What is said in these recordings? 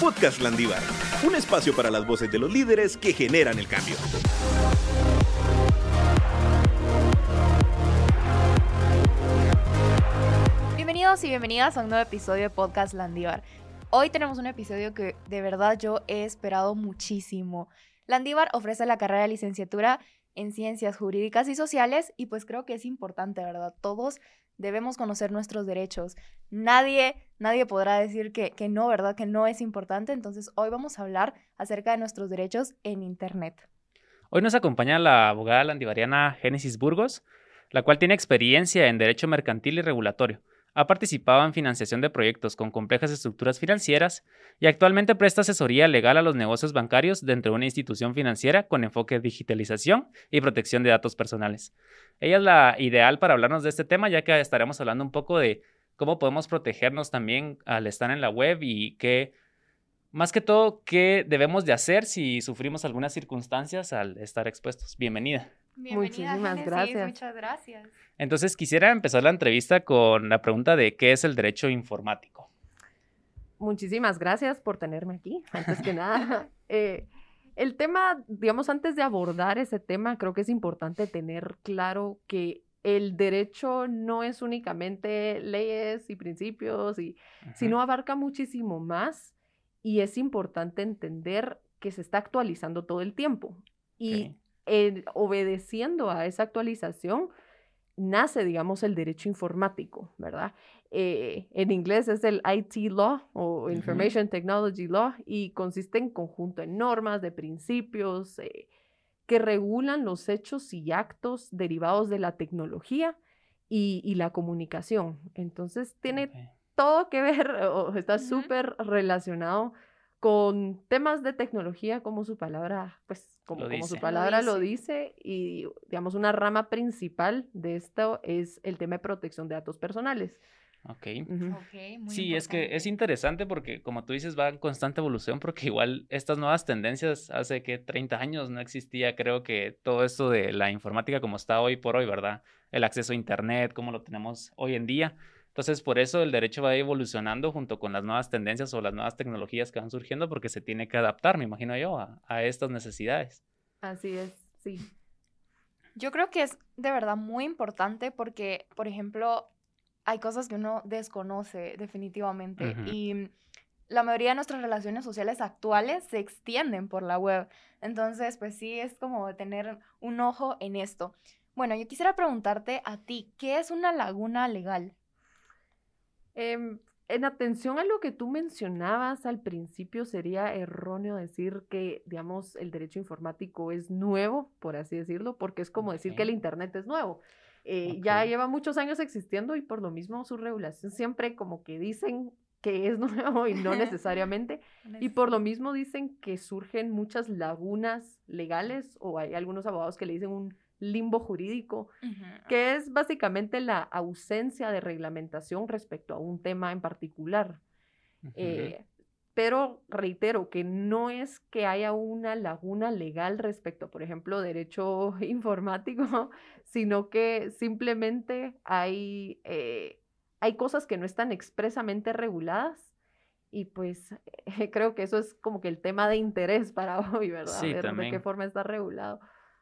Podcast Landívar, un espacio para las voces de los líderes que generan el cambio. Bienvenidos y bienvenidas a un nuevo episodio de Podcast Landívar. Hoy tenemos un episodio que de verdad yo he esperado muchísimo. Landívar ofrece la carrera de licenciatura en ciencias jurídicas y sociales y pues creo que es importante, ¿verdad? Todos debemos conocer nuestros derechos. Nadie, nadie podrá decir que, que no, ¿verdad? Que no es importante. Entonces hoy vamos a hablar acerca de nuestros derechos en Internet. Hoy nos acompaña la abogada landivariana Génesis Burgos, la cual tiene experiencia en derecho mercantil y regulatorio. Ha participado en financiación de proyectos con complejas estructuras financieras y actualmente presta asesoría legal a los negocios bancarios dentro de una institución financiera con enfoque de digitalización y protección de datos personales. Ella es la ideal para hablarnos de este tema ya que estaremos hablando un poco de cómo podemos protegernos también al estar en la web y qué, más que todo, qué debemos de hacer si sufrimos algunas circunstancias al estar expuestos. Bienvenida. Muchísimas gracias. Muchas gracias. Entonces quisiera empezar la entrevista con la pregunta de qué es el derecho informático. Muchísimas gracias por tenerme aquí, antes que nada. Eh, el tema, digamos, antes de abordar ese tema, creo que es importante tener claro que el derecho no es únicamente leyes y principios, y, sino abarca muchísimo más y es importante entender que se está actualizando todo el tiempo. Y obedeciendo a esa actualización, nace, digamos, el derecho informático, ¿verdad? Eh, en inglés es el IT Law o Information Technology Law y consiste en conjunto de normas, de principios eh, que regulan los hechos y actos derivados de la tecnología y, la comunicación. Entonces tiene todo que ver, o está súper relacionado con temas de tecnología como su palabra, pues como, como su palabra lo dice. y digamos una rama principal de esto es el tema de protección de datos personales. Ok. sí, es que es interesante porque como tú dices va en constante evolución porque igual estas nuevas tendencias hace que 30 años no existía creo que todo esto de la informática como está hoy por hoy, ¿verdad? El acceso a internet como lo tenemos hoy en día entonces, por eso el derecho va evolucionando junto con las nuevas tendencias o las nuevas tecnologías que van surgiendo porque se tiene que adaptar, me imagino yo, a, estas necesidades. Así es, sí. Yo creo que es de verdad muy importante porque, por ejemplo, hay cosas que uno desconoce definitivamente y la mayoría de nuestras relaciones sociales actuales se extienden por la web. Entonces, pues sí, es como tener un ojo en esto. Bueno, yo quisiera preguntarte a ti, ¿qué es una laguna legal? Em, en atención a lo que tú mencionabas al principio, sería erróneo decir que, digamos, el derecho informático es nuevo, por así decirlo, porque es como decir que el Internet es nuevo. Eh, ya lleva muchos años existiendo y por lo mismo su regulación siempre como que dicen que es nuevo y no necesariamente. y por lo mismo dicen que surgen muchas lagunas legales o hay algunos abogados que le dicen un limbo jurídico, que es básicamente la ausencia de reglamentación respecto a un tema en particular. Eh, pero reitero que no es que haya una laguna legal respecto, por ejemplo, derecho informático, sino que simplemente hay, eh, hay cosas que no están expresamente reguladas y pues creo que eso es como que el tema de interés para hoy, ¿verdad? Ver de qué forma está regulado.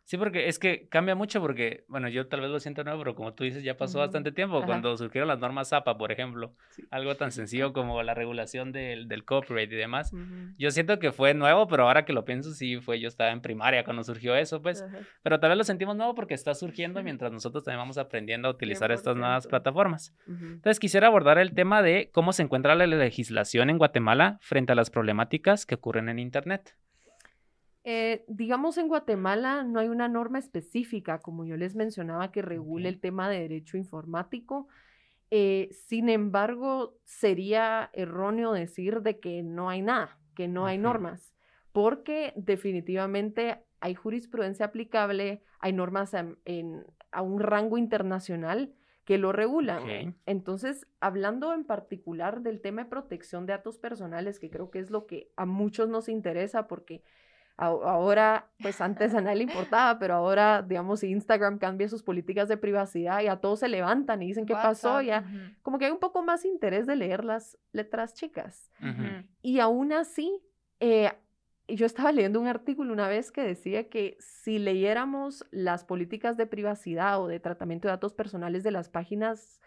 Sí, porque es que cambia mucho porque, bueno, yo tal vez lo siento nuevo, pero como tú dices, ya pasó bastante tiempo. Cuando surgieron las normas APA, por ejemplo, algo tan sencillo como la regulación del, del copyright y demás, yo siento que fue nuevo, pero ahora que lo pienso, sí fue, yo estaba en primaria cuando surgió eso, pues, pero tal vez lo sentimos nuevo porque está surgiendo mientras nosotros también vamos aprendiendo a utilizar estas nuevas plataformas. Entonces, quisiera abordar el tema de cómo se encuentra la legislación en Guatemala frente a las problemáticas que ocurren en Internet. Eh, digamos, en Guatemala no hay una norma específica, como yo les mencionaba, que regule el tema de derecho informático. Eh, sin embargo, sería erróneo decir de que no hay nada, que no hay normas, porque definitivamente hay jurisprudencia aplicable, hay normas en, a un rango internacional que lo regulan. Entonces, hablando en particular del tema de protección de datos personales, que creo que es lo que a muchos nos interesa, porque Ahora, pues antes a nadie le importaba, pero ahora, digamos, Instagram cambia sus políticas de privacidad y a todos se levantan y dicen qué pasó, ya como que hay un poco más interés de leer las letras chicas. Y aún así, eh, yo estaba leyendo un artículo una vez que decía que si leyéramos las políticas de privacidad o de tratamiento de datos personales de las páginas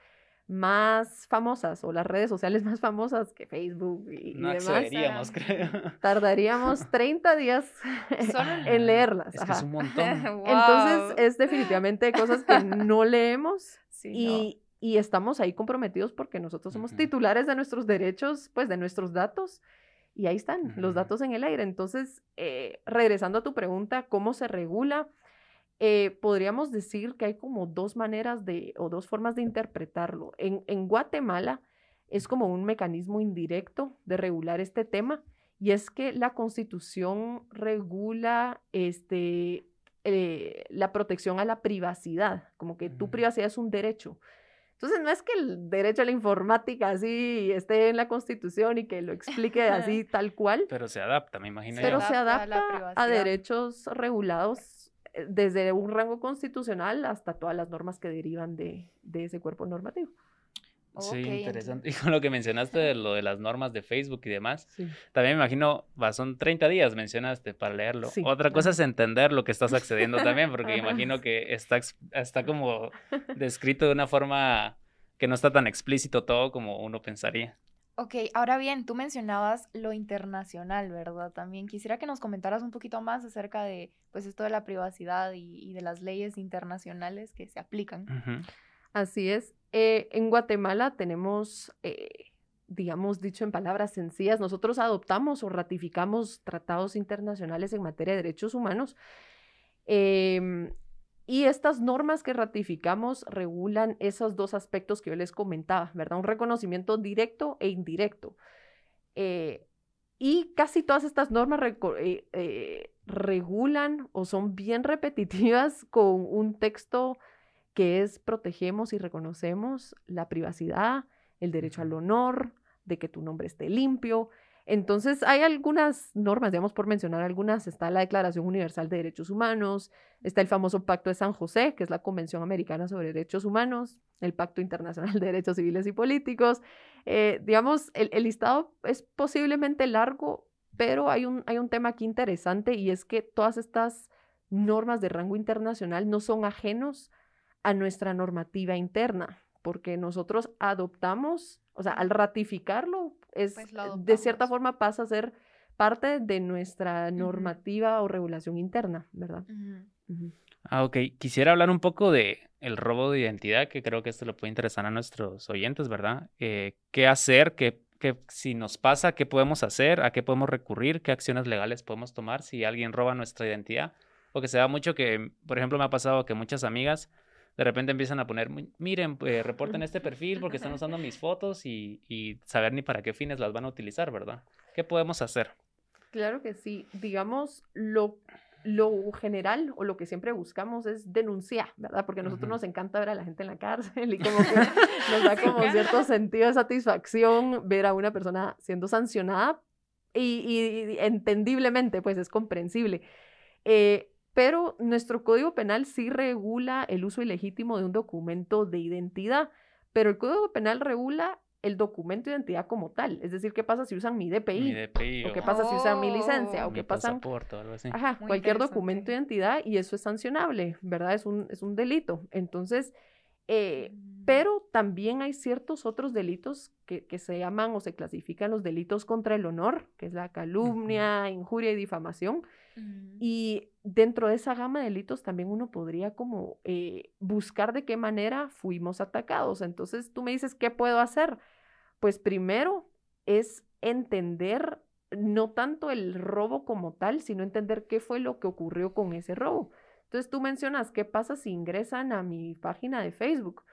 más famosas o las redes sociales más famosas que Facebook y, no demás. creo. Tardaríamos 30 días en leerlas. Es, que es un montón. Entonces es definitivamente cosas que no leemos y, y, estamos ahí comprometidos porque nosotros somos titulares de nuestros derechos, pues de nuestros datos. Y ahí están los datos en el aire. Entonces, eh, regresando a tu pregunta, ¿cómo se regula? Eh, podríamos decir que hay como dos maneras de, o dos formas de interpretarlo. En, en Guatemala es como un mecanismo indirecto de regular este tema y es que la constitución regula este, eh, la protección a la privacidad, como que tu privacidad es un derecho. Entonces, no es que el derecho a la informática así esté en la Constitución y que lo explique así tal cual. Pero se adapta, me imagino. Pero se adapta a derechos regulados desde un rango constitucional hasta todas las normas que derivan de, ese cuerpo normativo. Sí, interesante. Y con lo que mencionaste de lo de las normas de Facebook y demás, también me imagino, va, son 30 días mencionaste para leerlo. Otra cosa es entender lo que estás accediendo también, porque me imagino que está, está como descrito de una forma que no está tan explícito todo como uno pensaría. Ok, ahora bien, tú mencionabas lo internacional, ¿verdad? También quisiera que nos comentaras un poquito más acerca de, pues, esto de la privacidad y, de las leyes internacionales que se aplican. Así es. Eh, en Guatemala tenemos, eh, digamos, dicho en palabras sencillas, nosotros adoptamos o ratificamos tratados internacionales en materia de derechos humanos. Em, y estas normas que ratificamos regulan esos dos aspectos que yo les comentaba, ¿verdad? Un reconocimiento directo e indirecto. Eh, y casi todas estas normas eh, eh, regulan o son bien repetitivas con un texto que es protegemos y reconocemos la privacidad, el derecho al honor, de que tu nombre esté limpio, entonces, hay algunas normas, digamos, por mencionar algunas, está la Declaración Universal de Derechos Humanos, está el famoso Pacto de San José, que es la Convención Americana sobre Derechos Humanos, el Pacto Internacional de Derechos Civiles y Políticos. Eh, digamos, el, listado es posiblemente largo, pero hay un, hay un tema aquí interesante y es que todas estas normas de rango internacional no son ajenos a nuestra normativa interna, porque nosotros adoptamos, o sea, al ratificarlo, es, pues, de cierta forma pasa a ser parte de nuestra normativa o regulación interna, ¿verdad? Ah, ok. Quisiera hablar un poco de el robo de identidad, que creo que esto le puede interesar a nuestros oyentes, ¿verdad? Eh, ¿Qué hacer? ¿Qué, qué, si nos pasa, qué podemos hacer? ¿A qué podemos recurrir? ¿Qué acciones legales podemos tomar si alguien roba nuestra identidad? Porque se da mucho que, por ejemplo, me ha pasado que muchas amigas de repente empiezan a poner, miren, pues, reporten este perfil porque están usando mis fotos y, y, saber ni para qué fines las van a utilizar, ¿verdad? ¿Qué podemos hacer? Claro que sí. Digamos, lo, lo general o lo que siempre buscamos es denunciar, ¿verdad? Porque a nosotros nos encanta ver a la gente en la cárcel y como que nos da como cierto sentido de satisfacción ver a una persona siendo sancionada y, y, entendiblemente, pues es comprensible. Eh, pero nuestro Código Penal sí regula el uso ilegítimo de un documento de identidad, pero el Código Penal regula el documento de identidad como tal. Es decir, ¿qué pasa si usan mi DPI? o, qué pasa si usan mi licencia? ¿O qué pasa? algo así. Ajá, cualquier documento de identidad y eso es sancionable, ¿verdad? Es un, es un delito. Entonces, eh. Pero también hay ciertos otros delitos que, que, se llaman o se clasifican los delitos contra el honor, que es la calumnia, injuria y difamación. Y dentro de esa gama de delitos también uno podría como eh, buscar de qué manera fuimos atacados. Entonces tú me dices, ¿qué puedo hacer? Pues primero es entender no tanto el robo como tal, sino entender qué fue lo que ocurrió con ese robo. Entonces tú mencionas, ¿qué pasa si ingresan a mi página de Facebook?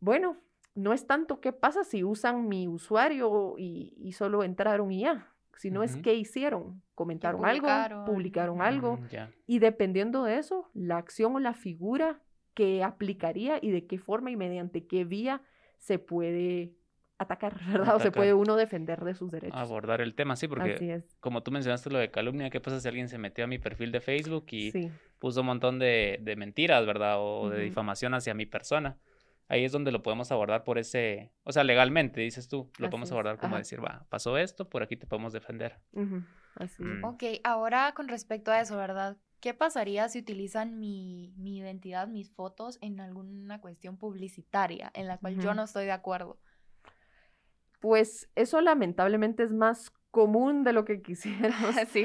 Bueno, no es tanto qué pasa si usan mi usuario y, y solo entraron y ya sino es qué hicieron. Comentaron algo, publicaron algo. Mm, y dependiendo de eso, la acción o la figura que aplicaría y de qué forma y mediante qué vía se puede atacar, ¿verdad? O se puede uno defender de sus derechos. Abordar el tema, sí, porque Así es. como tú mencionaste lo de calumnia, ¿qué pasa si alguien se metió a mi perfil de Facebook y Sí, puso un montón de, de mentiras, ¿verdad? O de difamación hacia mi persona. Ahí es donde lo podemos abordar por ese, o sea, legalmente, dices tú, lo Así podemos es, abordar como ajá. decir, va, pasó esto, por aquí te podemos defender. así es. Mm. Ok, ahora con respecto a eso, ¿verdad? ¿Qué pasaría si utilizan mi, mi identidad, mis fotos en alguna cuestión publicitaria en la cual yo no estoy de acuerdo? Pues eso lamentablemente es más común de lo que quisiéramos. sí,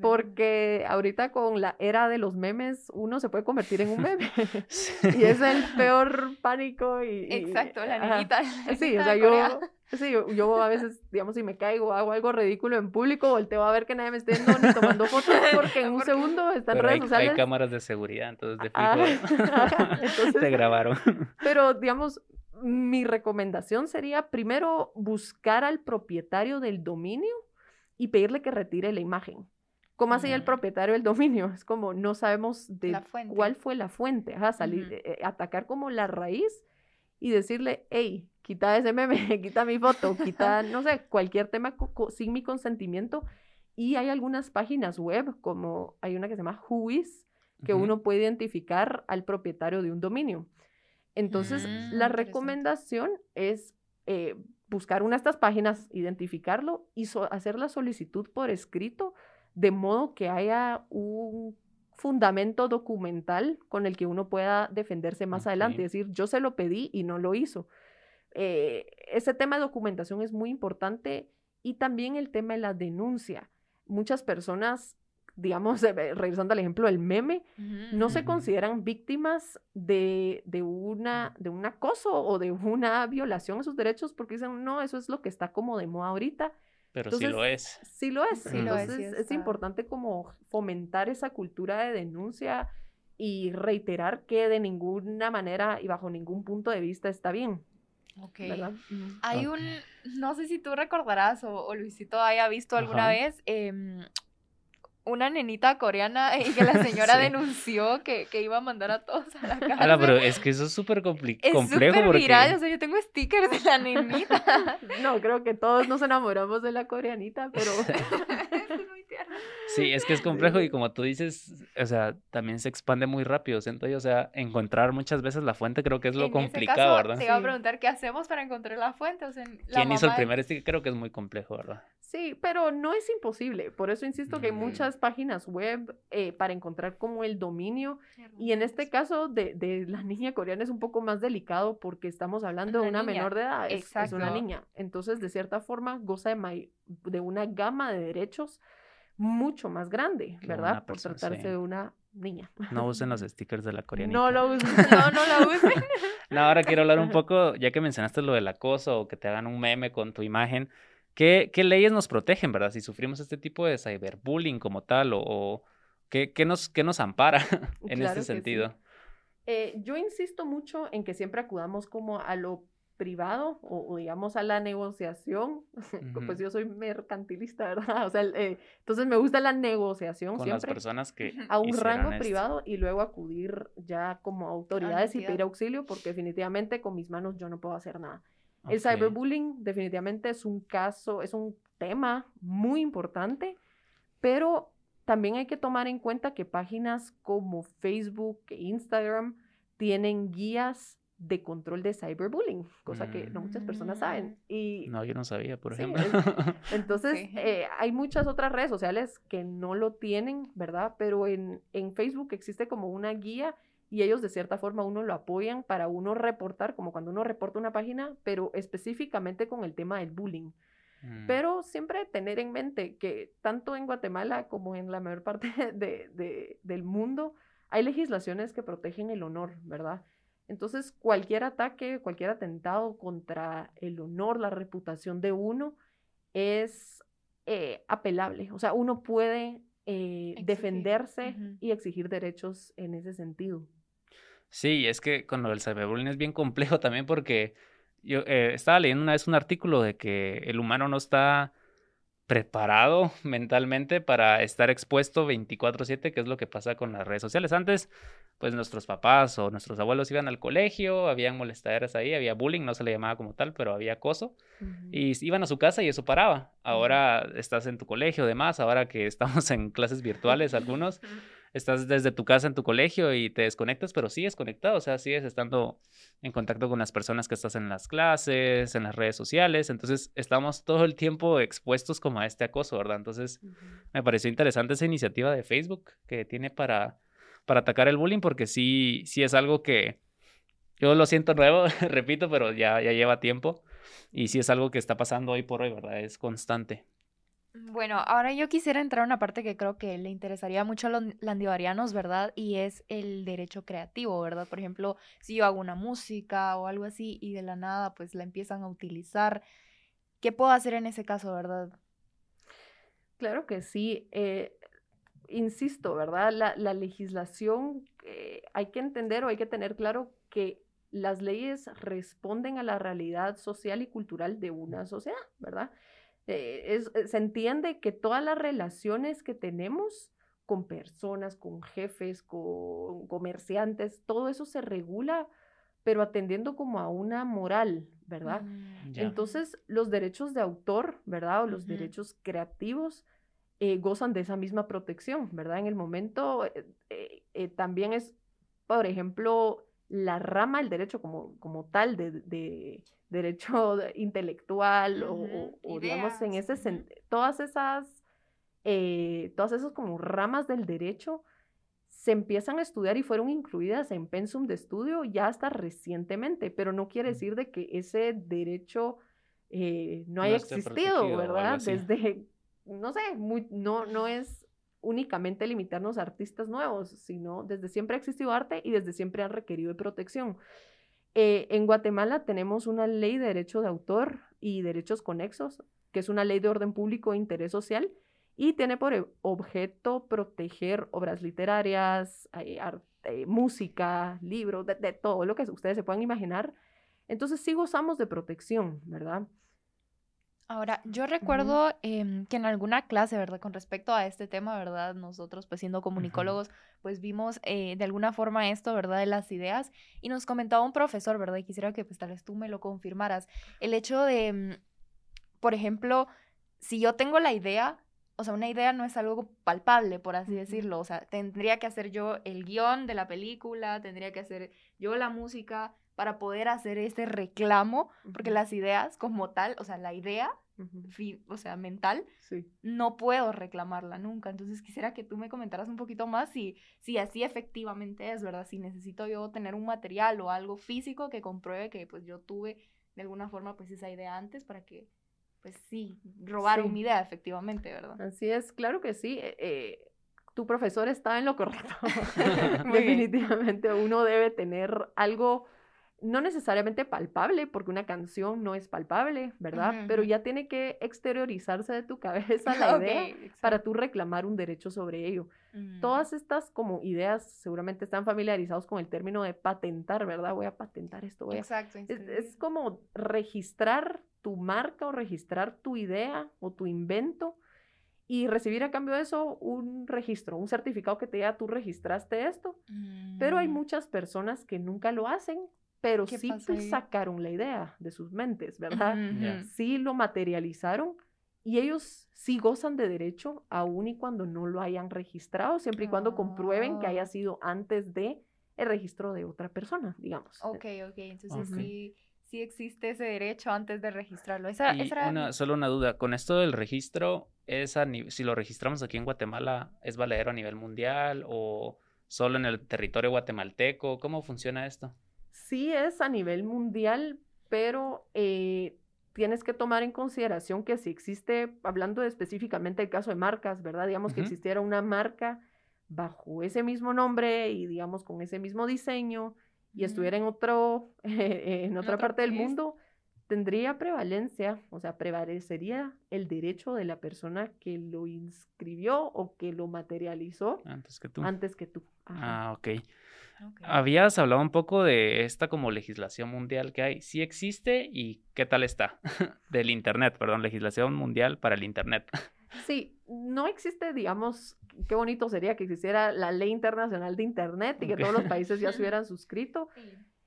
Porque ahorita con la era de los memes, uno se puede convertir en un meme. Sí. y es el peor pánico. Y, y- Exacto, la niñita. la Sí, niñita o sea, yo, sí, yo, a veces, digamos, si me caigo, hago algo ridículo en público, volteo a ver que nadie me esté viendo ni tomando fotos, porque en un Porque- segundo está en Pero redes hay, hay sociales. cámaras de seguridad, entonces de Ah, fijo entonces- te grabaron. Pero, digamos, mi recomendación sería primero buscar al propietario del dominio y pedirle que retire la imagen. ¿Cómo hace el Mm. propietario del dominio? Es como no sabemos de cuál fue la fuente. Ajá, salir, Ujú. eh, atacar como la raíz y decirle, hey, quita ese meme, quita mi foto, quita, no sé, cualquier tema sin mi consentimiento. Y hay algunas páginas web, como hay una que se llama Whois, que uno puede identificar al propietario de un dominio. Entonces, Mm, la interesante. recomendación es eh, buscar una de estas páginas, identificarlo y so- hacer la solicitud por escrito, de modo que haya un fundamento documental con el que uno pueda defenderse más adelante. Es decir, yo se lo pedí y no lo hizo. Eh, ese tema de documentación es muy importante y también el tema de la denuncia. Muchas personas, digamos, eh, regresando al ejemplo del meme, Ujú, no se consideran víctimas de, de, una, de un acoso o de una violación a sus derechos porque dicen, no, eso es lo que está como de moda ahorita. Pero sí lo es. Sí lo es. Sí lo es, sí Entonces es importante como fomentar esa cultura de denuncia y reiterar que de ninguna manera y bajo ningún punto de vista está bien, Ok. ¿verdad? Hay Ok. un, no sé si tú recordarás o, o Luisito haya visto alguna Ajá. vez em, una nenita coreana y que la señora Sí. denunció que, que iba a mandar a todos a la cárcel. Ahora, pero es que eso es súper compli- es complejo súper porque... viral, o sea, yo tengo stickers de la nenita. No, creo que todos nos enamoramos de la coreanita, pero Es muy tierno. Sí, es que es complejo y como tú dices, o sea, también se expande muy rápido, siento yo, o sea, encontrar muchas veces la fuente creo que es lo En ese complicado, caso, ¿verdad? Te iba a preguntar qué hacemos para encontrar la fuente. O sea, la ¿Quién hizo el primer sticker? Creo que es muy complejo, ¿verdad? Sí, pero no es imposible. Por eso insisto que hay Mm. muchas páginas web eh, para encontrar como el dominio. Y en este caso de, de la niña coreana es un poco más delicado porque estamos hablando de Una niña. menor de edad. Es, es una niña. Entonces, de cierta forma, goza de, may- de una gama de derechos mucho más grande, ¿verdad? Por tratarse sí. de una niña. No usen los stickers de la coreanita. No lo usen. No, no la usen. No, ahora quiero hablar un poco, ya que mencionaste lo del acoso o que te hagan un meme con tu imagen, ¿qué, qué leyes nos protegen, verdad? Si sufrimos este tipo de cyberbullying como tal o, o ¿qué, qué nos, qué nos ampara en Claro este sí. sentido? Eh, yo insisto mucho en que siempre acudamos como a lo privado o, o digamos a la negociación. Pues yo soy mercantilista, ¿verdad? O sea, eh, entonces me gusta la negociación Con las siempre personas que a un rango esto. privado y luego acudir ya como autoridades y pedir auxilio porque definitivamente con mis manos yo no puedo hacer nada. El cyberbullying definitivamente es un caso, es un tema muy importante, pero también hay que tomar en cuenta que páginas como Facebook e Instagram tienen guías de control de cyberbullying, cosa que no muchas personas saben. Y No, yo no sabía, por Sí, ejemplo. entonces, Sí. eh, hay muchas otras redes sociales que no lo tienen, ¿verdad? Pero en, en Facebook existe como una guía y ellos de cierta forma uno lo apoyan para uno reportar, como cuando uno reporta una página, pero específicamente con el tema del bullying. Mm. Pero siempre tener en mente que tanto en Guatemala como en la mayor parte de, de- del mundo hay legislaciones que protegen el honor, ¿verdad? Entonces, cualquier ataque, cualquier atentado contra el honor, la reputación de uno es eh, apelable. O sea, uno puede eh, defenderse y exigir derechos en ese sentido. Sí, es que con lo del cyberbullying es bien complejo también porque yo eh, estaba leyendo una vez un artículo de que el humano no está preparado mentalmente para estar expuesto 24/7, que es lo que pasa con las redes sociales. Antes, pues nuestros papás o nuestros abuelos iban al colegio, habían molestaderas ahí, había bullying, no se le llamaba como tal, pero había acoso, y iban a su casa y eso paraba. Ahora estás en tu colegio, demás, ahora que estamos en clases virtuales algunos estás desde tu casa en tu colegio y te desconectas, pero sigues conectado, o sea, sigues estando en contacto con las personas que estás en las clases, en las redes sociales, entonces estamos todo el tiempo expuestos como a este acoso, ¿verdad? Entonces me pareció interesante esa iniciativa de Facebook que tiene para, para atacar el bullying, porque sí, sí es algo que yo lo siento nuevo, repito, pero ya, ya lleva tiempo y sí es algo que está pasando hoy por hoy, ¿verdad? Es constante. Bueno, ahora yo quisiera entrar a una parte que creo que le interesaría mucho a los landivarianos, ¿verdad? Y es el derecho creativo, ¿verdad? Por ejemplo, si yo hago una música o algo así y de la nada pues la empiezan a utilizar, ¿qué puedo hacer en ese caso, verdad? Claro que sí. Eh, insisto, ¿verdad? La, legislación, eh, hay que entender o hay que tener claro que las leyes responden a la realidad social y cultural de una sociedad, ¿verdad? Eh, eh, se entiende que todas las relaciones que tenemos con personas, con jefes, con comerciantes, todo eso se regula, pero atendiendo como a una moral, ¿verdad? Mm, Entonces, los derechos de autor, ¿verdad? O los derechos creativos eh, gozan de esa misma protección, ¿verdad? En el momento también es, por ejemplo, la rama del derecho como, como tal de derecho intelectual o, digamos en ese sentido, todas esas, eh, todas esas como ramas del derecho se empiezan a estudiar y fueron incluidas en pensum de estudio ya hasta recientemente, pero no quiere decir de que ese derecho eh, no haya existido, ¿verdad? Desde, no sé, muy, no, no es únicamente limitarnos a artistas nuevos, sino desde siempre ha existido arte y desde siempre han requerido de protección. Eh, en Guatemala tenemos una ley de derecho de autor y derechos conexos, que es una ley de orden público e interés social, y tiene por e, objeto proteger obras literarias, eh, eh, música, libros, de, todo lo que ustedes se puedan imaginar. Entonces sí gozamos de protección, ¿verdad? Ahora, yo recuerdo em, que en alguna clase, ¿verdad? Con respecto a este tema, ¿verdad? Nosotros, pues siendo comunicólogos, pues vimos eh, de alguna forma esto, ¿verdad? De las ideas y nos comentaba un profesor, ¿verdad? Y quisiera que pues tal vez tú me lo confirmaras. El hecho de, mm, por ejemplo, si yo tengo la idea, o sea, una idea no es algo palpable, por así decirlo. O sea, tendría que hacer yo el guion de la película, tendría que hacer yo la música, para poder hacer ese reclamo, porque las ideas como tal, o sea, la idea, o sea, mental, no puedo reclamarla nunca. Entonces quisiera que tú me comentaras un poquito más si, si así efectivamente es, ¿verdad? Si necesito yo tener un material o algo físico que compruebe que pues yo tuve de alguna forma pues esa idea antes para que pues sí, robar una idea efectivamente, ¿verdad? Así es, claro que sí. Eh, eh, tu profesor está en lo correcto. Definitivamente uno debe tener algo no necesariamente palpable, porque una canción no es palpable, ¿verdad? Pero ya tiene que exteriorizarse de tu cabeza la idea para tú reclamar un derecho sobre ello. Mm. Todas estas como ideas seguramente están familiarizados con el término de patentar, ¿verdad? Voy a patentar esto. Voy Exacto. Es, es, como registrar tu marca o registrar tu idea o tu invento y recibir a cambio de eso un registro, un certificado que te diga tú registraste esto. Pero hay mm. muchas personas que nunca lo hacen pero sí sacaron la idea de sus mentes, ¿verdad? Sí lo materializaron y ellos sí gozan de derecho aún y cuando no lo hayan registrado, siempre y cuando comprueben que haya ah. sido antes de el registro de otra persona, digamos. Ok, ok, entonces sí, sí existe ese derecho antes de registrarlo. solo una duda, con esto del registro, es si lo registramos aquí en Guatemala, ¿es valedero a nivel mundial o solo en el territorio guatemalteco? ¿Cómo funciona esto? Sí es a nivel mundial, pero eh, tienes que tomar en consideración que si existe, hablando específicamente del caso de marcas, ¿verdad? Digamos que existiera una marca bajo ese mismo nombre y digamos con ese mismo diseño y estuviera en otro, en otra parte del mundo, tendría prevalencia, o sea, prevalecería el derecho de la persona que lo inscribió o que lo materializó Antes que tú. antes que tú. Ajá. Ah, ok. Habías hablado un poco de esta como legislación mundial que hay. ¿Sí existe y qué tal está? Del Internet, perdón, legislación mundial para el Internet. Sí, no existe, digamos, qué bonito sería que existiera la ley internacional de Internet y que todos los países ya se hubieran suscrito.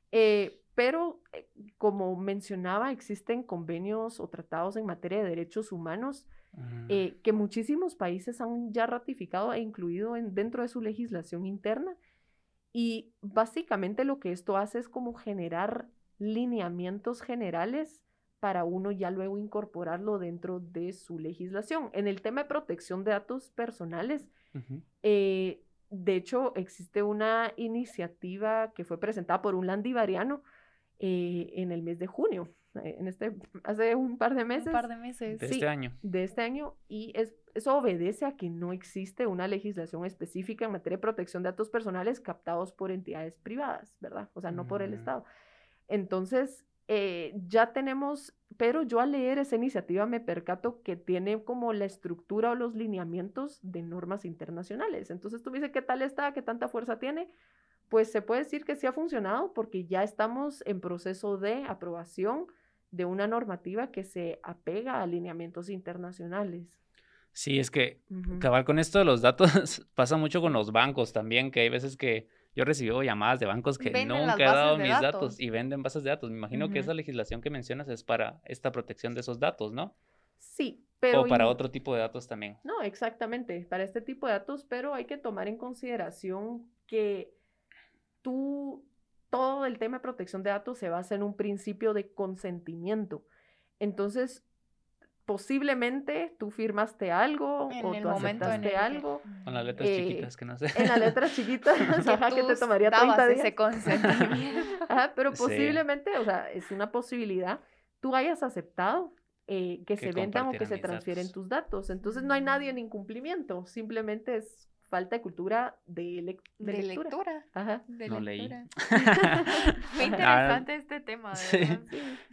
Eh, pero, eh, como mencionaba, existen convenios o tratados en materia de derechos humanos Mm, eh, que muchísimos países han ya ratificado e incluido en, dentro de su legislación interna. Y básicamente lo que esto hace es como generar lineamientos generales para uno ya luego incorporarlo dentro de su legislación. En el tema de protección de datos personales, eh, de hecho, existe una iniciativa que fue presentada por un landivariano eh, en el mes de junio, en este, hace un par de meses Un par de meses. De Sí. este año. de este año y es, eso obedece a que no existe una legislación específica en materia de protección de datos personales captados por entidades privadas, ¿verdad? O sea, no por el Mm. Estado. Entonces, eh, ya tenemos, pero yo al leer esa iniciativa me percato que tiene como la estructura o los lineamientos de normas internacionales. Entonces tú me dices, ¿qué tal está? ¿Qué tanta fuerza tiene? Pues se puede decir que sí ha funcionado porque ya estamos en proceso de aprobación de una normativa que se apega a lineamientos internacionales. Sí, es que Ujú. cabal con esto de los datos pasa mucho con los bancos también, que hay veces que yo recibo llamadas de bancos que Venden nunca he dado mis datos. datos y venden bases de datos. Me imagino que esa legislación que mencionas es para esta protección de esos datos, ¿no? Sí, pero... o para otro tipo de datos también. No, exactamente, para este tipo de datos, pero hay que tomar en consideración que tú, todo el tema de protección de datos se basa en un principio de consentimiento. Entonces, posiblemente tú firmaste algo En o tú el aceptaste algo Con las letras Eh, chiquitas que no sé. en las letras chiquitas, ajá, que te tú tomaría dabas 30 días. ese consentimiento. Ajá, pero Sí. posiblemente, o sea, es una posibilidad, tú hayas aceptado eh, que, Que se vendan o que se transfieren datos. tus datos. Entonces no hay nadie en incumplimiento, simplemente es falta de cultura de, lec- de De lectura. lectura. Ajá. De No leí. Fue interesante este tema, de Sí. verdad.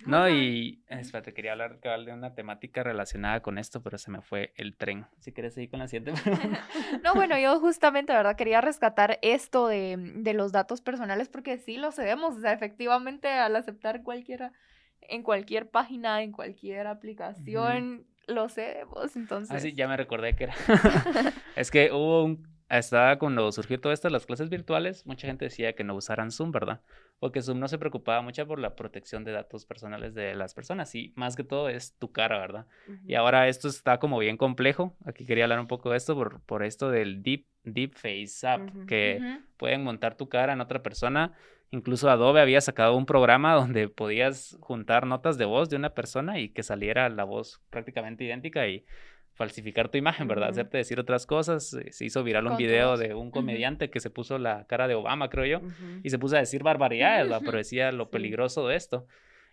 No, y espérate, quería hablar de una temática relacionada con esto, pero se me fue el tren. Si quieres seguir con la siguiente pregunta. No, bueno, yo justamente, ¿verdad? Quería rescatar esto de, de los datos personales porque sí lo cedemos, o sea, efectivamente al aceptar cualquiera, en cualquier página, en cualquier aplicación, lo cedemos, entonces... Ah, sí, ya me recordé que era. es que hubo un. Estaba cuando surgió todo esto las clases virtuales, mucha gente decía que no usaran Zoom, ¿verdad? Porque Zoom no se preocupaba mucho por la protección de datos personales de las personas y más que todo es tu cara, ¿verdad? Y ahora esto está como bien complejo. Aquí quería hablar un poco de esto por, por esto del Deep, deep Face App, que pueden montar tu cara en otra persona. Incluso Adobe había sacado un programa donde podías juntar notas de voz de una persona y que saliera la voz prácticamente idéntica y falsificar tu imagen, ¿verdad? Ujú. Hacerte decir otras cosas. Eh, Se hizo viral un video de un comediante que se puso la cara de Obama, creo yo, Ujú. y se puso a decir barbaridades, ¿verdad? pero decía lo peligroso de esto.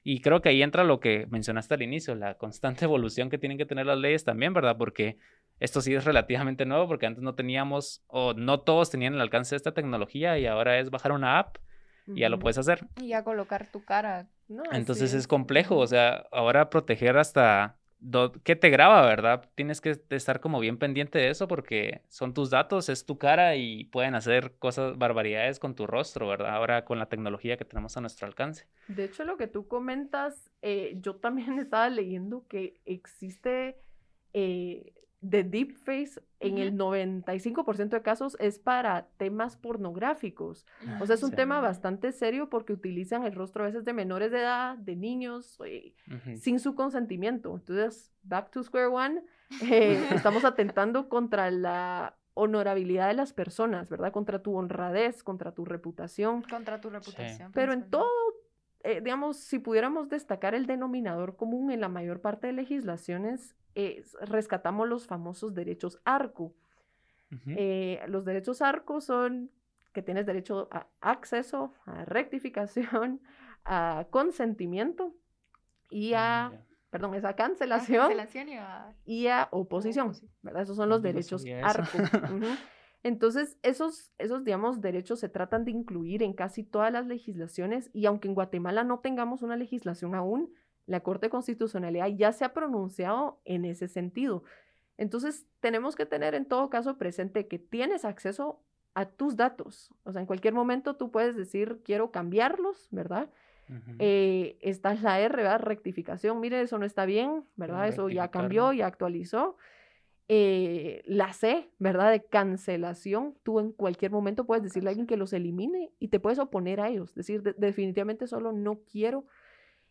Y creo que ahí entra lo que mencionaste al inicio, la constante evolución que tienen que tener las leyes también, ¿verdad? Porque esto sí es relativamente nuevo, porque antes no teníamos, o no todos tenían el alcance de esta tecnología y ahora es bajar una app y ya lo puedes hacer. Y ya colocar tu cara. No, Entonces es complejo, o sea, ahora proteger hasta do- qué te graba, ¿verdad? Tienes que estar como bien pendiente de eso porque son tus datos, es tu cara y pueden hacer cosas, barbaridades con tu rostro, ¿verdad? Ahora con la tecnología que tenemos a nuestro alcance. De hecho, lo que tú comentas, eh, yo también estaba leyendo que existe eh, de deepface en el 95% de casos es para temas pornográficos. O sea, es un Sí. tema bastante serio porque utilizan el rostro a veces de menores de edad, de niños, eh, sin su consentimiento. Entonces, back to square one, eh, estamos atentando contra la honorabilidad de las personas, ¿verdad? Contra tu honradez, contra tu reputación. Contra tu reputación. Pero en todo, eh, digamos, si pudiéramos destacar el denominador común en la mayor parte de legislaciones, es- rescatamos los famosos derechos ARCO. Eh, los derechos ARCO son que tienes derecho a acceso, a rectificación, a consentimiento y a, Mm, ya. perdón, es a Ah, cancelación cancelación y a- y a oposición. ¿verdad? Esos son los No, derechos. ARCO. Entonces, esos, esos, digamos, derechos se tratan de incluir en casi todas las legislaciones y aunque en Guatemala no tengamos una legislación aún, La Corte de Constitucionalidad ya se ha pronunciado en ese sentido. Entonces, tenemos que tener en todo caso presente que tienes acceso a tus datos. O sea, en cualquier momento tú puedes decir, quiero cambiarlos, ¿verdad? Eh, esta es la R, ¿verdad? Rectificación, mire, eso no está bien, ¿verdad? Eso ya cambió, ya actualizó. Eh, la C, ¿verdad? De cancelación, tú en cualquier momento puedes decirle a alguien que los elimine y te puedes oponer a ellos, decir, definitivamente solo no quiero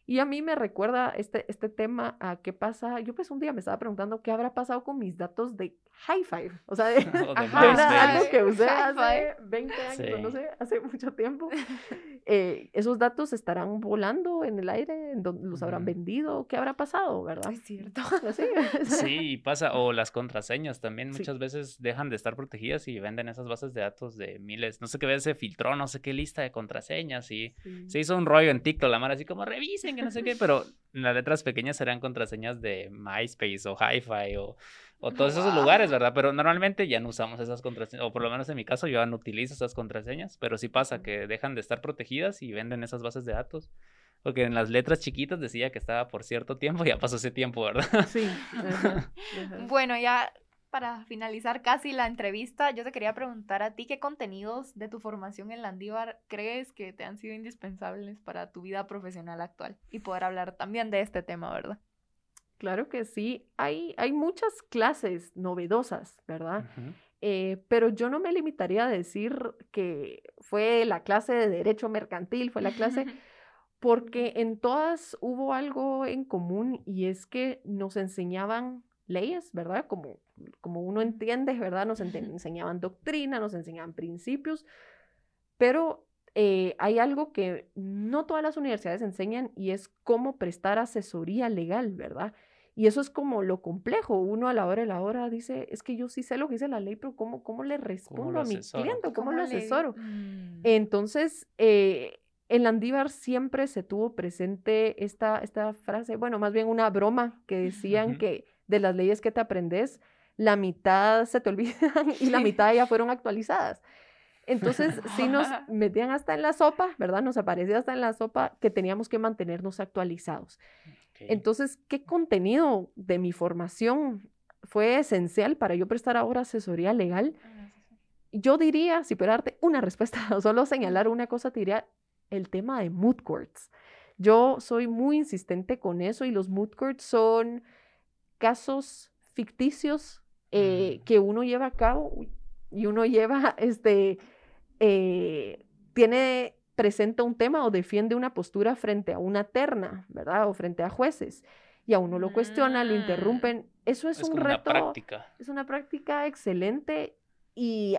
y a mí me recuerda este, este tema a qué pasa. Yo pues un día me estaba preguntando qué habrá pasado con mis datos de High Five. O sea, de, algo que usé hace 20 años, no sé, hace mucho tiempo. Eh, esos datos estarán volando en el aire, en donde los habrán vendido. ¿Qué habrá pasado, verdad? Es cierto. Sí, pasa. O las contraseñas también muchas veces dejan de estar protegidas y venden esas bases de datos de miles. No sé qué vez se filtró, no sé qué lista de contraseñas y se hizo un rollo en TikTok, la mar así como revisen que no sé qué, pero las letras pequeñas serán contraseñas de MySpace o HiFi o, o todos esos lugares, ¿verdad? Pero normalmente ya no usamos esas contraseñas, o por lo menos en mi caso yo no utilizo esas contraseñas, pero sí pasa que dejan de estar protegidas y venden esas bases de datos. Porque en las letras chiquitas decía que estaba por cierto tiempo, ya pasó ese tiempo, ¿verdad? Sí. Bueno, ya para finalizar casi la entrevista, yo te quería preguntar a ti qué contenidos de tu formación en Landívar crees que te han sido indispensables para tu vida profesional actual y poder hablar también de este tema, ¿verdad? Claro que sí, hay, hay muchas clases novedosas, ¿verdad? Eh, pero yo no me limitaría a decir que fue la clase de derecho mercantil, fue la clase, porque en todas hubo algo en común y es que nos enseñaban leyes, ¿verdad? Como, como uno entiende, ¿verdad? Nos enseñaban doctrina, nos enseñaban principios, pero eh, hay algo que no todas las universidades enseñan y es cómo prestar asesoría legal, ¿verdad? Y eso es como lo complejo. Uno a la hora de la hora dice, es que yo sí sé lo que dice la ley, pero ¿cómo, cómo le respondo a mi cliente? ¿Cómo, lo asesoro? Mm. Entonces, eh, en Landívar siempre se tuvo presente esta, esta frase, bueno, más bien una broma que decían que de las leyes que te aprendes, la mitad se te olvidan y la mitad ya fueron actualizadas. Entonces, sí nos metían hasta en la sopa, ¿verdad? Nos aparecía hasta en la sopa que teníamos que mantenernos actualizados. Entonces, ¿qué contenido de mi formación fue esencial para yo prestar ahora asesoría legal? Ah, yo diría, si pudiera darte una respuesta o solo señalar una cosa, te diría el tema de mood courts. Yo soy muy insistente con eso y los mood courts son casos ficticios eh, que uno lleva a cabo y uno lleva, este, eh, tiene, presenta un tema o defiende una postura frente a una terna, ¿verdad? O frente a jueces. Y a uno lo cuestiona, lo mm. interrumpen. Eso es, un reto. práctica. Es una práctica excelente y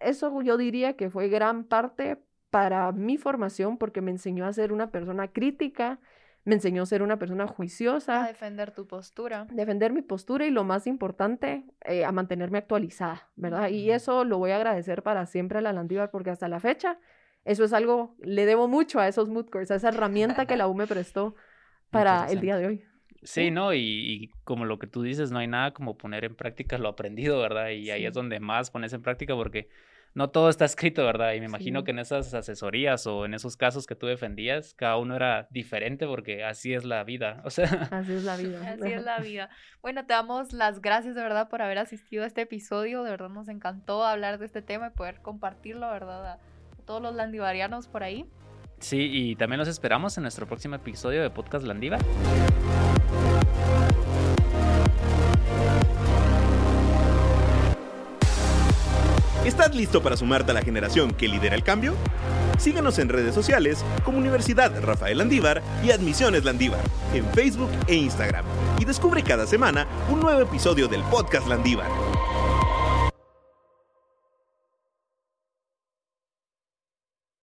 eso yo diría que fue gran parte para mi formación porque me enseñó a ser una persona crítica, me enseñó a ser una persona juiciosa. A defender tu postura. Defender mi postura y lo más importante, eh, a mantenerme actualizada, ¿verdad? Y eso lo voy a agradecer para siempre a la Landívar porque hasta la fecha, eso es algo, le debo mucho a esos mood courts, a esa herramienta que la U me prestó para el día de hoy. Sí, ¿no? Y, y, como lo que tú dices, no hay nada como poner en práctica lo aprendido, ¿verdad? Y ahí es donde más pones en práctica porque no todo está escrito, ¿verdad? Y me imagino que en esas asesorías o en esos casos que tú defendías, cada uno era diferente porque así es la vida, o sea. Así es la vida. Así es la vida. Bueno, te damos las gracias de verdad por haber asistido a este episodio, de verdad nos encantó hablar de este tema y poder compartirlo, ¿verdad? Todos los landivarianos por ahí. Sí, y también los esperamos en nuestro próximo episodio de Podcast Landiva. ¿Estás listo para sumarte a la generación que lidera el cambio? Síguenos en redes sociales como Universidad Rafael Landívar y Admisiones Landívar en Facebook e Instagram y descubre cada semana un nuevo episodio del podcast Landívar.